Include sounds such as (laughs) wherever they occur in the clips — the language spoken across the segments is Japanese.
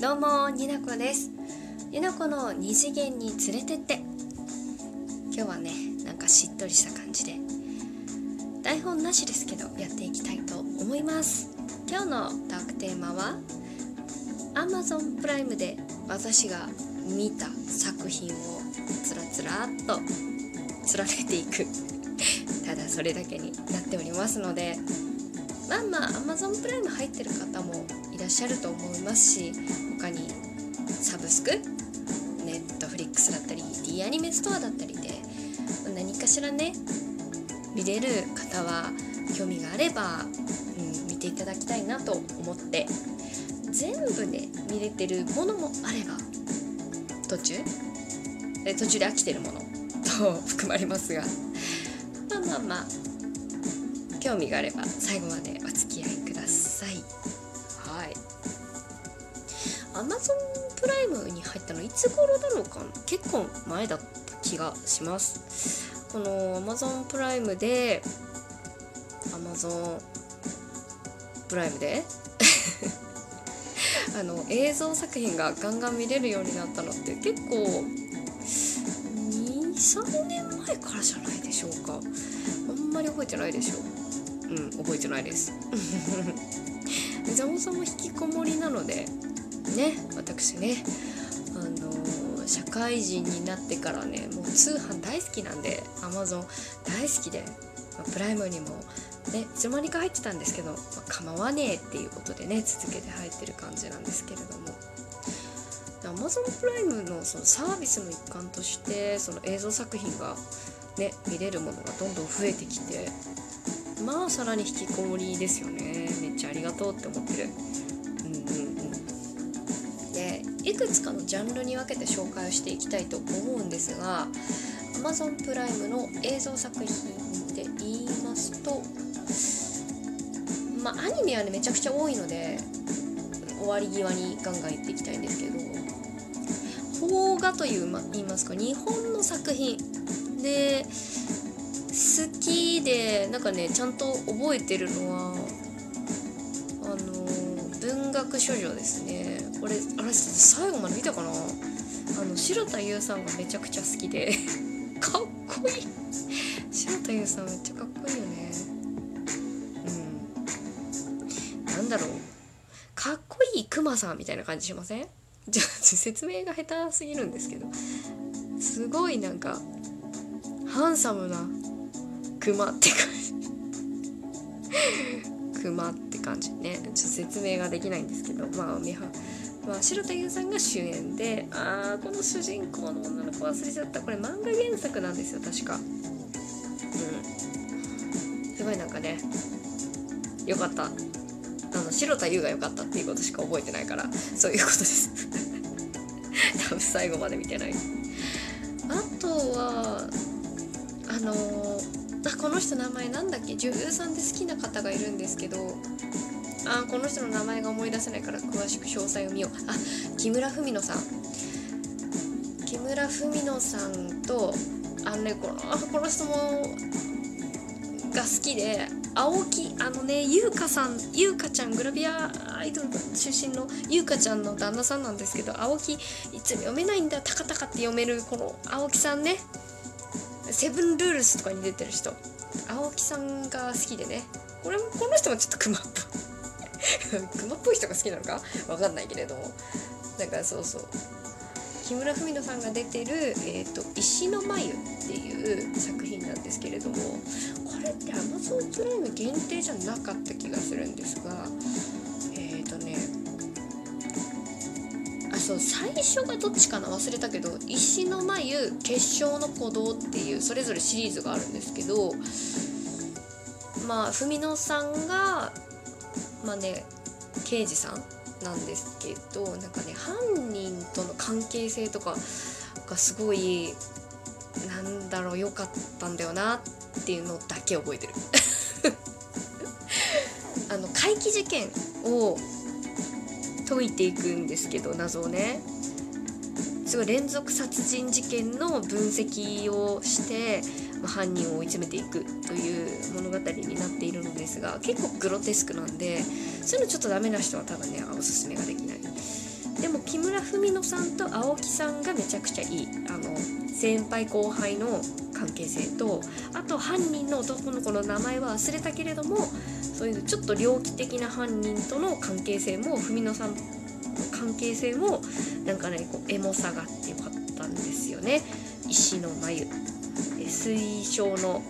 どうもになこです。になこの二次元に連れてって。今日はねなんかしっとりした感じで。台本なしですけどやっていきたいと思います。今日のトークテーマは Amazon プライムで私が見た作品をつらつらっと連ねていく。ただそれだけになっておりますのでまあまあ Amazon プライム入ってる方もいらっしゃると思いますし他にサブスクネットフリックスだったり D アニメストアだったりで何かしらね見れる方は興味があれば、うん、見ていただきたいなと思って全部ね見れてるものもあれば途中途中で飽きてるものと含まれますが。まあまあまあ興味があれば最後までお付き合いください。はい。Amazon プライムに入ったのいつ頃だろうか結構前だった気がします。この Amazon プライムで Amazon プライムで？(laughs) あの映像作品がガンガン見れるようになったのって結構23年前からじゃないでしょうか。あんまり覚えてないでしょう。うん覚えてないです。(laughs) ザモさんも引きこもりなのでね私ねあのー、社会人になってからねもう通販大好きなんで Amazon 大好きで、まあ、プライムにもねいつの間にか入ってたんですけど、まあ、構わねえっていうことでね続けて入ってる感じなんですけれども。Amazon プライムのそのサービスの一環としてその映像作品がね見れるものがどんどん増えてきてまあさらに引きこもりですよね。めっちゃありがとうって思ってる。うんうんうん。でいくつかのジャンルに分けて紹介をしていきたいと思うんですが Amazon プライムの映像作品で言いますとまあアニメはねめちゃくちゃ多いので終わり際にガンガン言っていきたいんですけど邦画という、ま、言いますか日本の作品。で好きでなんかねちゃんと覚えてるのはあの文学処女ですね。これあれ最後まで見たかな？あの白田優さんがめちゃくちゃ好きで。(laughs) かっこいい。白田優さんめっちゃかっこいいよね。うん。なんだろう。かっこいいクマさんみたいな感じしません？(laughs) じゃ説明が下手すぎるんですけど。すごいなんかハンサムな熊って感じ熊って感じね。ちょっと説明ができないんですけどまあ美はまあ、白田優さんが主演であーこの主人公の女の子忘れちゃった。これ漫画原作なんですよ確か。うん。すごいなんかねよかった。あの白田優が良かったっていうことしか覚えてないからそういうことです。(laughs) 多分最後まで見てない。あとはあのーあこの人名前なんだっけ？女優さんで好きな方がいるんですけど。あこの人の名前が思い出せないから詳しく詳細を見よう。あ木村文乃さん。木村文乃さんとあのねこのこの人もが好きで青木あのね優香さん優香ちゃんグラビアアイドル出身の優香ちゃんの旦那さんなんですけど青木いつも読めないんだタカタカって読めるこの青木さんね。セブンルールスとかに出てる人。青木さんが好きでね。これもこの人もちょっとクマっぽい。(laughs) クマっぽい人が好きなのか？わかんないけれども。だからそうそう。木村文乃さんが出てる「えーと、石の眉」っていう作品なんですけれども。これって Amazon プライム限定じゃなかった気がするんですが。そう最初がどっちかな忘れたけど「石の眉結晶の鼓動」っていうそれぞれシリーズがあるんですけどまあ文乃さんがまあね刑事さんなんですけどなんかね犯人との関係性とかがすごいなんだろう良かったんだよなっていうのだけ覚えてる。(laughs) あの怪奇事件を解いていくんですけど謎をね。すごい連続殺人事件の分析をして、まあ、犯人を追い詰めていくという物語になっているのですが結構グロテスクなんでそういうのちょっとダメな人はただねおすすめができない。でも木村文乃さんと青木さんがめちゃくちゃいいあの先輩後輩の関係性とあと犯人の男の子の名前は忘れたけれどもそういうちょっと猟奇的な犯人との関係性も文乃さんの関係性もなんかねこうエモさがあってよかったんですよね。石の眉水晶の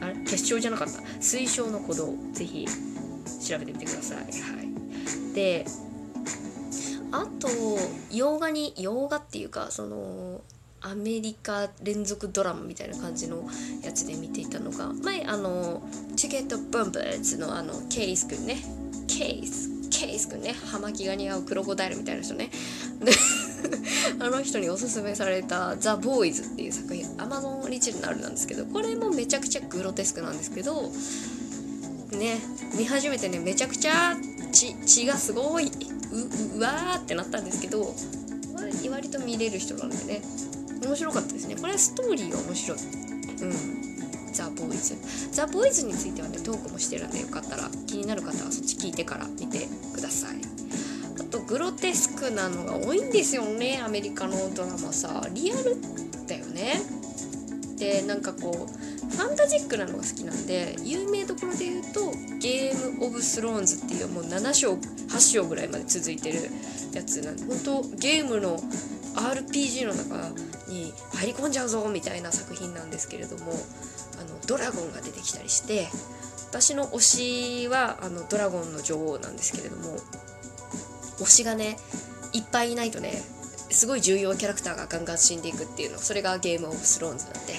あれ結晶じゃなかった水晶の鼓動ぜひ調べてみてください。はい。であと洋画に洋画っていうかそのアメリカ連続ドラマみたいな感じのやつで見ていたのが前あのチケットブンブーツのあのケイスくんね。ケイスケイスくんね。葉巻が似合うクロコダイルみたいな人ね。(laughs) あの人におすすめされた「ザ・ボーイズ」っていう作品。アマゾンオリジナルなんですけどこれもめちゃくちゃグロテスクなんですけどね見始めてねめちゃくちゃ血血がすごいううわーってなったんですけど割と見れる人なんでね面白かったですねこれはストーリーが面白いうんザ・ボーイズザ・ボーイズについてはねトークもしてるんでよかったら気になる方はそっち聞いてから見てくださいあとグロテスクなのが多いんですよねアメリカのドラマさリアルだよねでなんかこうファンタジックなのが好きなんで有名どころで言うとゲーム・オブ・スローンズっていうもう7章8章ぐらいまで続いてるやつなんで本当ゲームの RPG の中に入り込んじゃうぞみたいな作品なんですけれどもあのドラゴンが出てきたりして私の推しはあのドラゴンの女王なんですけれども推しがねいっぱいいないとねすごい重要キャラクターがガンガン死んでいくっていうの。それがゲームオブスローンズなんで。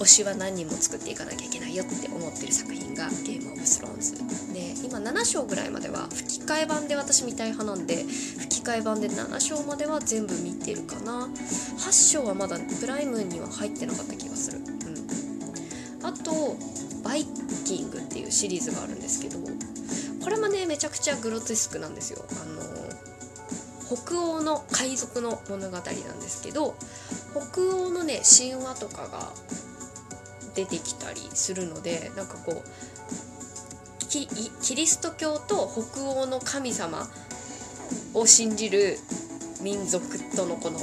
推しは何人も作っていかなきゃいけないよって思ってる作品がゲームオブスローンズ。で今7章ぐらいまでは吹き替え版で私見たい派なんで吹き替え版で7章までは全部見てるかな8章はまだプライムには入ってなかった気がする。うん。あとバイキングっていうシリーズがあるんですけどこれもねめちゃくちゃグロテスクなんですよ。あの北欧の海賊の物語なんですけど北欧のね神話とかが出てきたりするのでなんかこうキリスト教と北欧の神様を信じる民族とのこの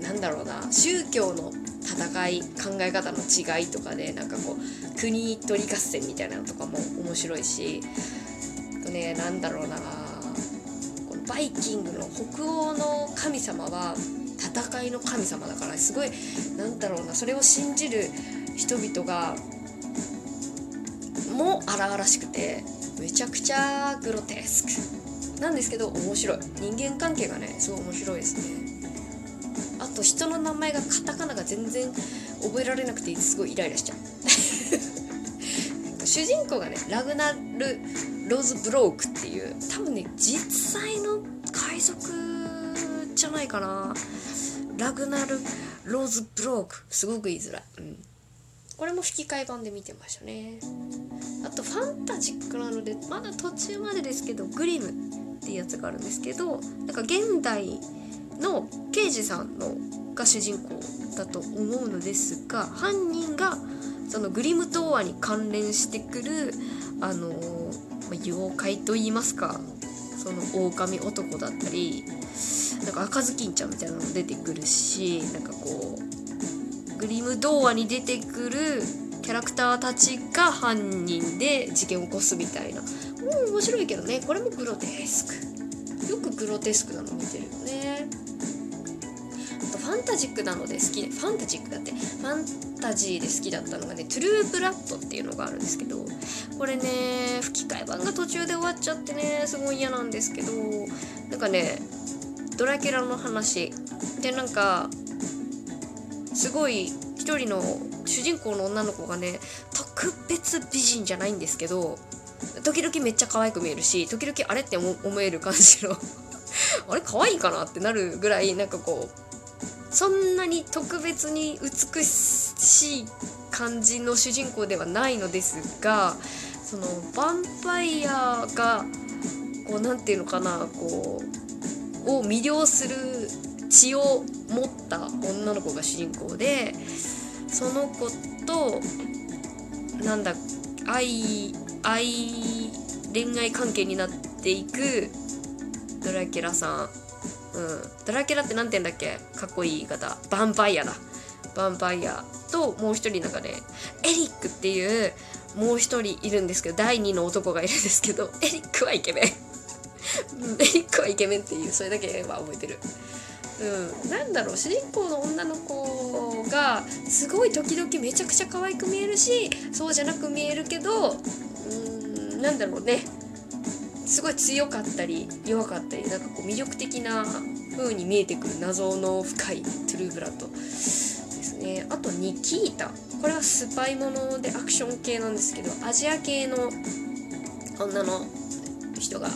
なんだろうな宗教の戦い考え方の違いとかでなんかこう国取り合戦みたいなのとかも面白いしとねなんだろうなバイキングの北欧の神様は戦いの神様だからすごいなんだろうなそれを信じる人々がも荒々しくてめちゃくちゃグロテスクなんですけど面白い人間関係がねすごい面白いですね。あと人の名前がカタカナが全然覚えられなくてすごいイライラしちゃう。(laughs) 主人公がねラグナル・ローズ・ブロークっていう多分ね実際かなラグナル・ローズ・ブローク。すごく言いづらい、うん、これも吹き替え版で見てましたね。あとファンタジックなのでまだ途中までですけどグリムっていうやつがあるんですけどなんか現代の刑事さんのが主人公だと思うのですが犯人がそのグリム童話に関連してくるあのま妖怪といいますかその狼男だったりなんか赤ずきんちゃんみたいなのも出てくるしなんかこうグリム童話に出てくるキャラクターたちが犯人で事件を起こすみたいな。もう面白いけどね。これもグロテスク。よくグロテスクなの見てるよね。あとファンタジックなので好きでファンタジックだって。ファンタジーで好きだったのがねトゥルーブラッドっていうのがあるんですけどこれね吹き替え版が途中で終わっちゃってねすごい嫌なんですけどなんかねドラキュラの話。でなんかすごい一人の主人公の女の子がね特別美人じゃないんですけど時々めっちゃ可愛く見えるし時々あれって思える感じの (laughs) あれ可愛いかなってなるぐらいなんかこうそんなに特別に美しい感じの主人公ではないのですがそのヴァンパイアがこう何て言うのかなこうを魅了する血を持った女の子が主人公でその子となんだ愛愛恋愛関係になっていくドラキュラさん。うん。ドラキュラって何て言うんだっけ？かっこいい言い方。ヴァンパイアだ。ヴァンパイアともう一人なんかねエリックっていうもう一人いるんですけど第2の男がいるんですけどエリックはイケメンエリックはイケメンっていうそれだけは覚えてるうん、なんだろう主人公の女の子がすごい時々めちゃくちゃ可愛く見えるしそうじゃなく見えるけどうーんなんだろうね。すごい強かったり弱かったりなんかこう魅力的な風に見えてくる謎の深いトゥルーブラッドですね。あとニキータ。これはスパイものでアクション系なんですけどアジア系の女の人が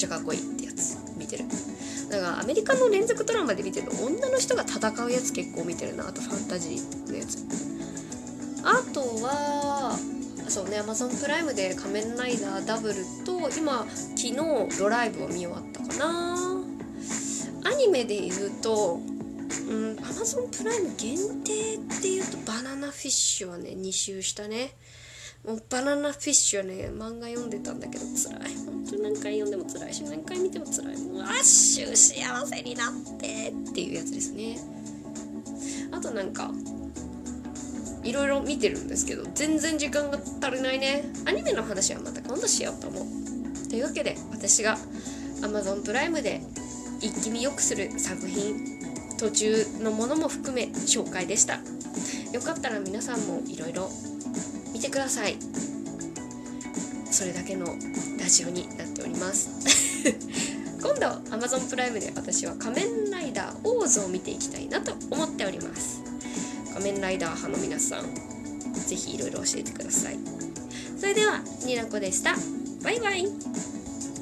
ちゃかっこいいってやつ見てる。だからアメリカの連続ドラマで見てる女の人が戦うやつ結構見てるな。あとファンタジーのやつ。あとはそうね Amazon プライムで「仮面ライダーダブル」と今昨日ドライブを見終わったかな。アニメで言うとうん Amazon プライム限定っていうとバナナフィッシュはね2周したね。もうバナナフィッシュはね漫画読んでたんだけど辛い。何回読んでも辛いし何回見ても辛い。もうアッシュ幸せになってっていうやつですね。あとなんかいろいろ見てるんですけど全然時間が足りないね。アニメの話はまた今度しようと思う。というわけで私が Amazon プライムで一気見よくする作品途中のものも含め紹介でした。よかったら皆さんもいろいろ見てください。それだけのラジオになっております。(laughs) 今度 Amazon プライムで私は仮面ライダーオーズを見ていきたいなと思っております。仮面ライダー派の皆さん是非いろいろ教えてください。それではになこでした。バイバイ。